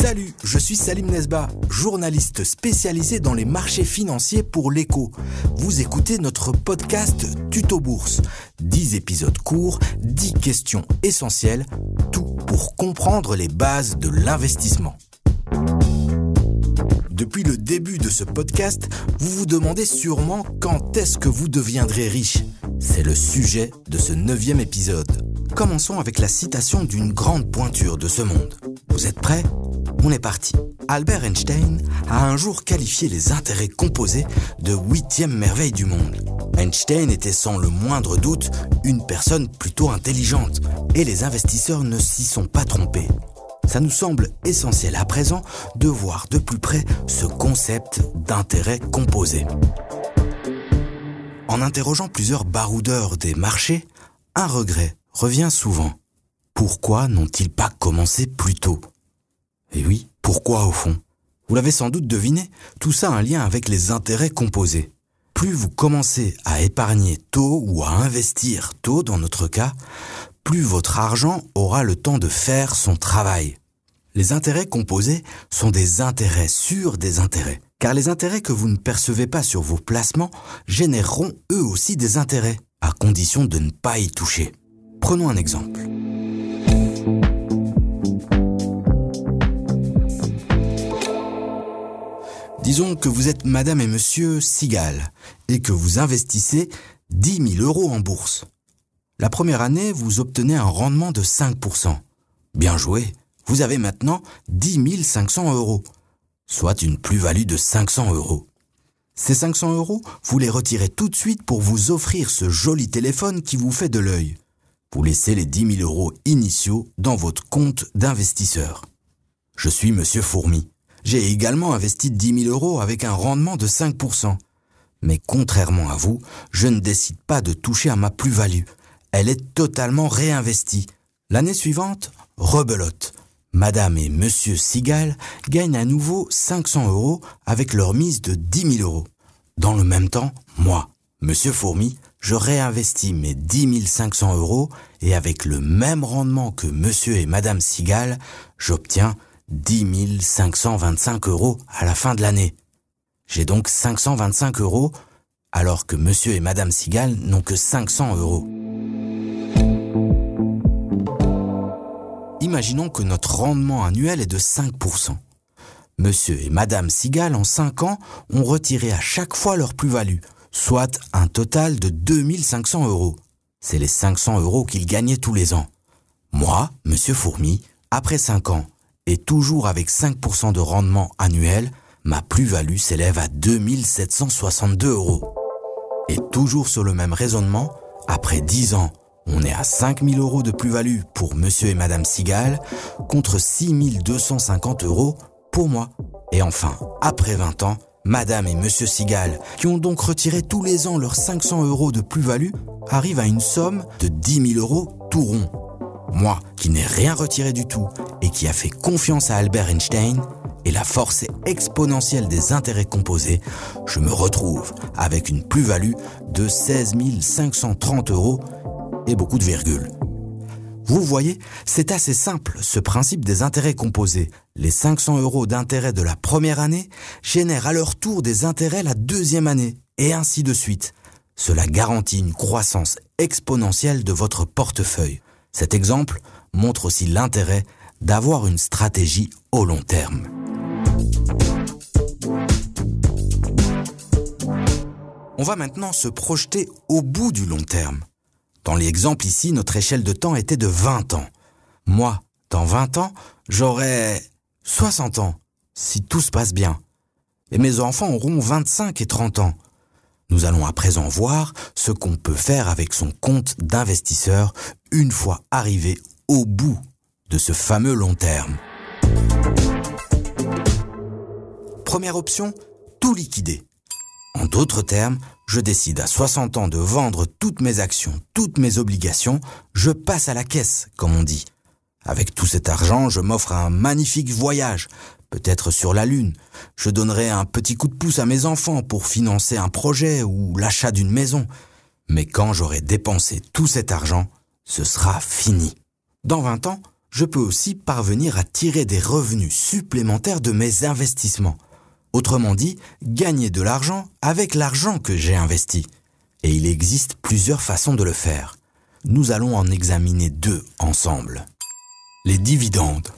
Salut, je suis Salim Nesba, journaliste spécialisé dans les marchés financiers pour l'écho. Vous écoutez notre podcast Tuto Bourse. 10 épisodes courts, 10 questions essentielles, tout pour comprendre les bases de l'investissement. Depuis le début de ce podcast, vous vous demandez sûrement quand est-ce que vous deviendrez riche. C'est le sujet de ce neuvième épisode. Commençons avec la citation d'une grande pointure de ce monde. Vous êtes prêts? On est parti. Albert Einstein a un jour qualifié les intérêts composés de huitième merveille du monde. Einstein était sans le moindre doute une personne plutôt intelligente et les investisseurs ne s'y sont pas trompés. Ça nous semble essentiel à présent de voir de plus près ce concept d'intérêt composé. En interrogeant plusieurs baroudeurs des marchés, un regret revient souvent. Pourquoi n'ont-ils pas commencé plus tôt? Et oui, pourquoi au fond? Vous l'avez sans doute deviné, tout ça a un lien avec les intérêts composés. Plus vous commencez à épargner tôt ou à investir tôt dans notre cas, plus votre argent aura le temps de faire son travail. Les intérêts composés sont des intérêts sur des intérêts, car les intérêts que vous ne percevez pas sur vos placements généreront eux aussi des intérêts, à condition de ne pas y toucher. Prenons un exemple. Disons que vous êtes Madame et Monsieur Sigal et que vous investissez 10 000 euros en bourse. La première année, vous obtenez un rendement de 5%. Bien joué, vous avez maintenant 10 500 euros, soit une plus-value de 500 euros. Ces 500 euros, vous les retirez tout de suite pour vous offrir ce joli téléphone qui vous fait de l'œil. Vous laissez les 10 000 euros initiaux dans votre compte d'investisseur. Je suis Monsieur Fourmi. J'ai également investi 10 000 euros avec un rendement de 5%. Mais contrairement à vous, je ne décide pas de toucher à ma plus-value. Elle est totalement réinvestie. L'année suivante, rebelote. Madame et Monsieur Sigal gagnent à nouveau 500 euros avec leur mise de 10 000 euros. Dans le même temps, moi, Monsieur Fourmi, je réinvestis mes 10 500 euros et avec le même rendement que Monsieur et Madame Sigal, j'obtiens 10 525 euros à la fin de l'année. J'ai donc 525 euros alors que Monsieur et Madame Sigal n'ont que 500 euros. Imaginons que notre rendement annuel est de 5%. Monsieur et Madame Sigal, en 5 ans, ont retiré à chaque fois leur plus-value, soit un total de 2500 euros. C'est les 500 euros qu'ils gagnaient tous les ans. Moi, Monsieur Fourmi, après 5 ans, et toujours avec 5% de rendement annuel, ma plus-value s'élève à 2762 euros. Et toujours sur le même raisonnement, après 10 ans, on est à 5000 euros de plus-value pour monsieur et madame Sigal contre 6250 euros pour moi. Et enfin, après 20 ans, madame et monsieur Sigal, qui ont donc retiré tous les ans leurs 500 euros de plus-value, arrivent à une somme de 10 000 euros tout rond. Moi, qui n'ai rien retiré du tout et qui a fait confiance à Albert Einstein, et la force exponentielle des intérêts composés, je me retrouve avec une plus-value de 16 530 euros et beaucoup de virgules. Vous voyez, c'est assez simple, ce principe des intérêts composés. Les 500 euros d'intérêt de la première année génèrent à leur tour des intérêts la deuxième année, et ainsi de suite. Cela garantit une croissance exponentielle de votre portefeuille. Cet exemple montre aussi l'intérêt d'avoir une stratégie au long terme. On va maintenant se projeter au bout du long terme. Dans l'exemple ici, notre échelle de temps était de 20 ans. Moi, dans 20 ans, j'aurai 60 ans, si tout se passe bien. Et mes enfants auront 25 et 30 ans. Nous allons à présent voir ce qu'on peut faire avec son compte d'investisseur une fois arrivé au bout de ce fameux long terme. Première option, tout liquider. En d'autres termes, je décide à 60 ans de vendre toutes mes actions, toutes mes obligations, je passe à la caisse, comme on dit. Avec tout cet argent, je m'offre un magnifique voyage, peut-être sur la Lune. Je donnerai un petit coup de pouce à mes enfants pour financer un projet ou l'achat d'une maison. Mais quand j'aurai dépensé tout cet argent, ce sera fini. Dans 20 ans, je peux aussi parvenir à tirer des revenus supplémentaires de mes investissements. Autrement dit, gagner de l'argent avec l'argent que j'ai investi. Et il existe plusieurs façons de le faire. Nous allons en examiner deux ensemble. Les dividendes.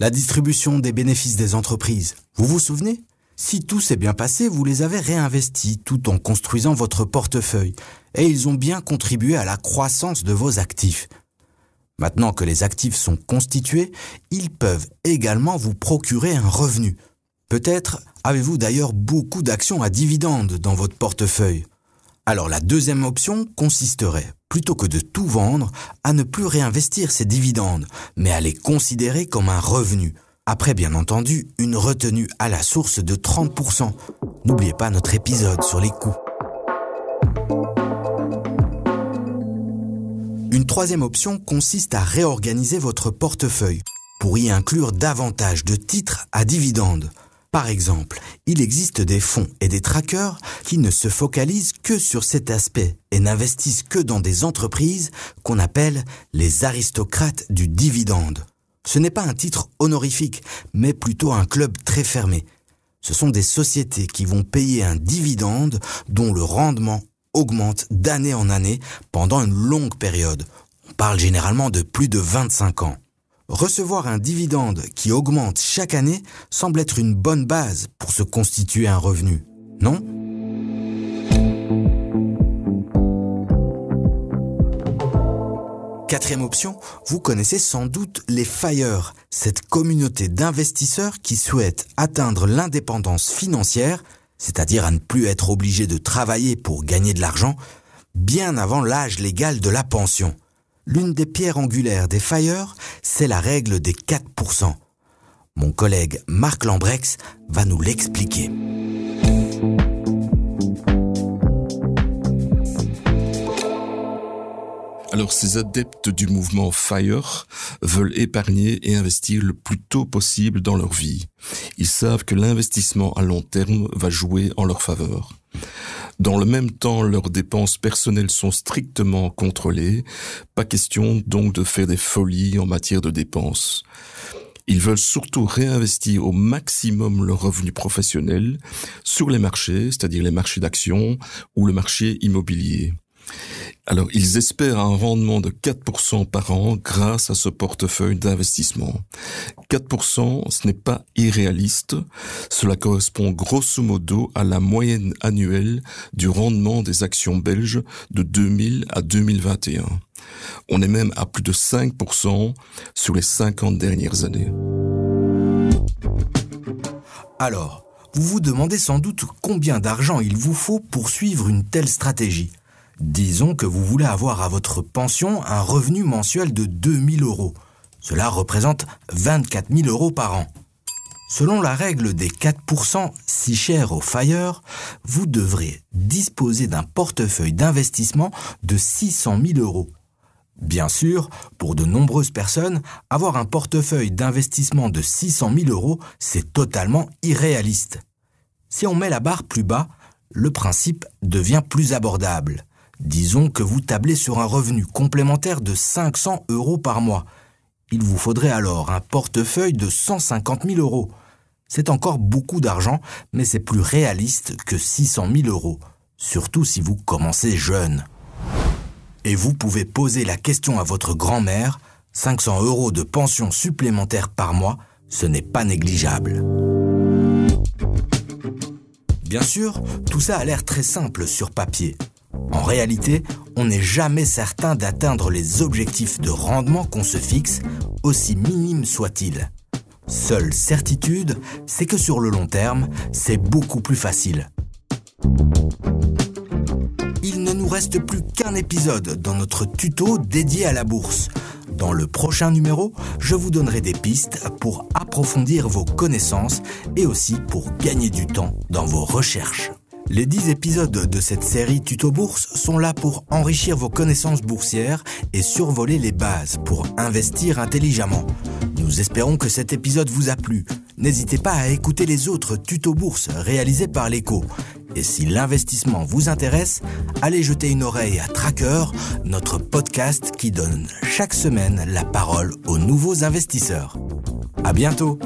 La distribution des bénéfices des entreprises. Vous vous souvenez? Si tout s'est bien passé, vous les avez réinvestis tout en construisant votre portefeuille et ils ont bien contribué à la croissance de vos actifs. Maintenant que les actifs sont constitués, ils peuvent également vous procurer un revenu. Peut-être avez-vous d'ailleurs beaucoup d'actions à dividendes dans votre portefeuille. Alors la deuxième option consisterait, plutôt que de tout vendre, à ne plus réinvestir ces dividendes, mais à les considérer comme un revenu. Après bien entendu, une retenue à la source de 30%. N'oubliez pas notre épisode sur les coûts. Une troisième option consiste à réorganiser votre portefeuille pour y inclure davantage de titres à dividendes. Par exemple, il existe des fonds et des trackers qui ne se focalisent que sur cet aspect et n'investissent que dans des entreprises qu'on appelle les aristocrates du dividende. Ce n'est pas un titre honorifique, mais plutôt un club très fermé. Ce sont des sociétés qui vont payer un dividende dont le rendement augmente d'année en année pendant une longue période. On parle généralement de plus de 25 ans. Recevoir un dividende qui augmente chaque année semble être une bonne base pour se constituer un revenu, non? Quatrième option, vous connaissez sans doute les FIRE, cette communauté d'investisseurs qui souhaitent atteindre l'indépendance financière c'est-à-dire à ne plus être obligé de travailler pour gagner de l'argent, bien avant l'âge légal de la pension. L'une des pierres angulaires des FIRE, c'est la règle des 4%. Mon collègue Marc Lambrex va nous l'expliquer. Alors ces adeptes du mouvement FIRE veulent épargner et investir le plus tôt possible dans leur vie. Ils savent que l'investissement à long terme va jouer en leur faveur. Dans le même temps, leurs dépenses personnelles sont strictement contrôlées. Pas question donc de faire des folies en matière de dépenses. Ils veulent surtout réinvestir au maximum leurs revenus professionnels sur les marchés, c'est-à-dire les marchés d'actions ou le marché immobilier. Alors, ils espèrent un rendement de 4% par an grâce à ce portefeuille d'investissement. 4%, ce n'est pas irréaliste. Cela correspond grosso modo à la moyenne annuelle du rendement des actions belges de 2000 à 2021. On est même à plus de 5% sur les 50 dernières années. Alors, vous vous demandez sans doute combien d'argent il vous faut pour suivre une telle stratégie. Disons que vous voulez avoir à votre pension un revenu mensuel de 2000 euros. Cela représente 24 000 euros par an. Selon la règle des 4% si cher au FIRE, vous devrez disposer d'un portefeuille d'investissement de 600 000 euros. Bien sûr, pour de nombreuses personnes, avoir un portefeuille d'investissement de 600 000 euros, c'est totalement irréaliste. Si on met la barre plus bas, le principe devient plus abordable. Disons que vous tablez sur un revenu complémentaire de 500 euros par mois. Il vous faudrait alors un portefeuille de 150 000 euros. C'est encore beaucoup d'argent, mais c'est plus réaliste que 600 000 euros, surtout si vous commencez jeune. Et vous pouvez poser la question à votre grand-mère, 500 euros de pension supplémentaire par mois, ce n'est pas négligeable. Bien sûr, tout ça a l'air très simple sur papier. En réalité, on n'est jamais certain d'atteindre les objectifs de rendement qu'on se fixe, aussi minimes soient-ils. Seule certitude, c'est que sur le long terme, c'est beaucoup plus facile. Il ne nous reste plus qu'un épisode dans notre tuto dédié à la bourse. Dans le prochain numéro, je vous donnerai des pistes pour approfondir vos connaissances et aussi pour gagner du temps dans vos recherches. Les 10 épisodes de cette série Tuto Bourse sont là pour enrichir vos connaissances boursières et survoler les bases pour investir intelligemment. Nous espérons que cet épisode vous a plu. N'hésitez pas à écouter les autres tutos bourse réalisés par l'écho. Et si l'investissement vous intéresse, allez jeter une oreille à Tracker, notre podcast qui donne chaque semaine la parole aux nouveaux investisseurs. À bientôt!